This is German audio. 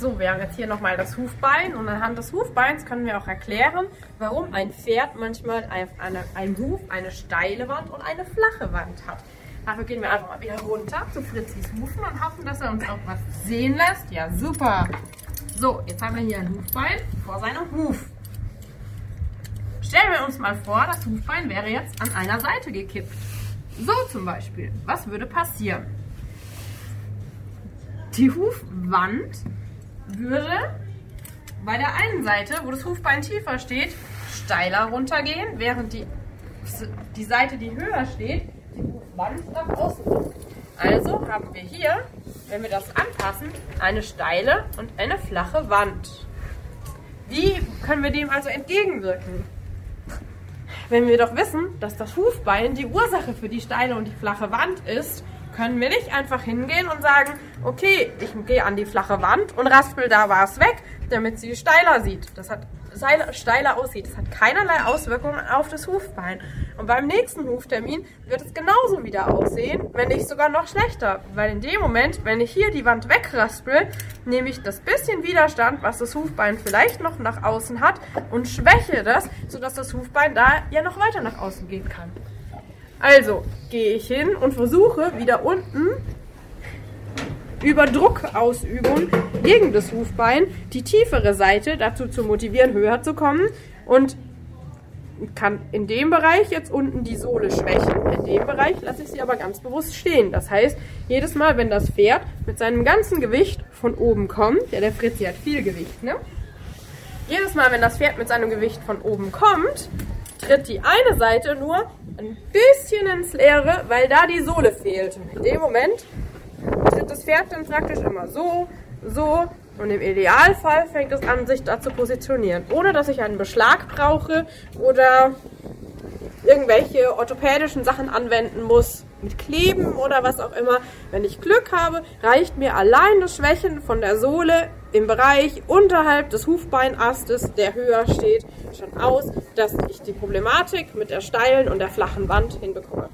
Also, wir haben jetzt hier nochmal das Hufbein und anhand des Hufbeins können wir auch erklären, warum ein Pferd manchmal auf eine, ein Huf eine steile Wand und eine flache Wand hat. Dafür gehen wir einfach mal wieder runter zu Fritzis Hufen und hoffen, dass er uns auch was sehen lässt. Ja, super. So, jetzt haben wir hier ein Hufbein vor seinem Huf. Stellen wir uns mal vor, das Hufbein wäre jetzt an einer Seite gekippt. So zum Beispiel. Was würde passieren? Die Hufwand würde bei der einen Seite, wo das Hufbein tiefer steht, steiler runtergehen, während die, die Seite, die höher steht, die Hufwand nach außen ist. Also haben wir hier, wenn wir das anpassen, eine steile und eine flache Wand. Wie können wir dem also entgegenwirken? Wenn wir doch wissen, dass das Hufbein die Ursache für die steile und die flache Wand ist, können wir nicht einfach hingehen und sagen, okay, ich gehe an die flache Wand und raspel da was weg, damit sie steiler sieht. Das hat steiler aussieht. Das hat keinerlei Auswirkungen auf das Hufbein. Und beim nächsten Huftermin wird es genauso wieder aussehen, wenn nicht sogar noch schlechter. Weil in dem Moment, wenn ich hier die Wand wegraspel, nehme ich das bisschen Widerstand, was das Hufbein vielleicht noch nach außen hat, und schwäche das, sodass das Hufbein da ja noch weiter nach außen gehen kann. Also gehe ich hin und versuche wieder unten über Druckausübung gegen das Hufbein die tiefere Seite dazu zu motivieren, höher zu kommen und kann in dem Bereich jetzt unten die Sohle schwächen. In dem Bereich lasse ich sie aber ganz bewusst stehen. Das heißt, jedes Mal, wenn das Pferd mit seinem ganzen Gewicht von oben kommt, ja, der Fritzi hat viel Gewicht, ne? Jedes Mal, wenn das Pferd mit seinem Gewicht von oben kommt, tritt die eine Seite nur ein bisschen ins Leere, weil da die Sohle fehlt. In dem Moment tritt das Pferd dann praktisch immer so, so und im Idealfall fängt es an, sich da zu positionieren, ohne dass ich einen Beschlag brauche oder irgendwelche orthopädischen Sachen anwenden muss, mit Kleben oder was auch immer. Wenn ich Glück habe, reicht mir allein das Schwächen von der Sohle im Bereich unterhalb des Hufbeinastes, der höher steht, schon aus, dass ich die Problematik mit der steilen und der flachen Wand hinbekomme.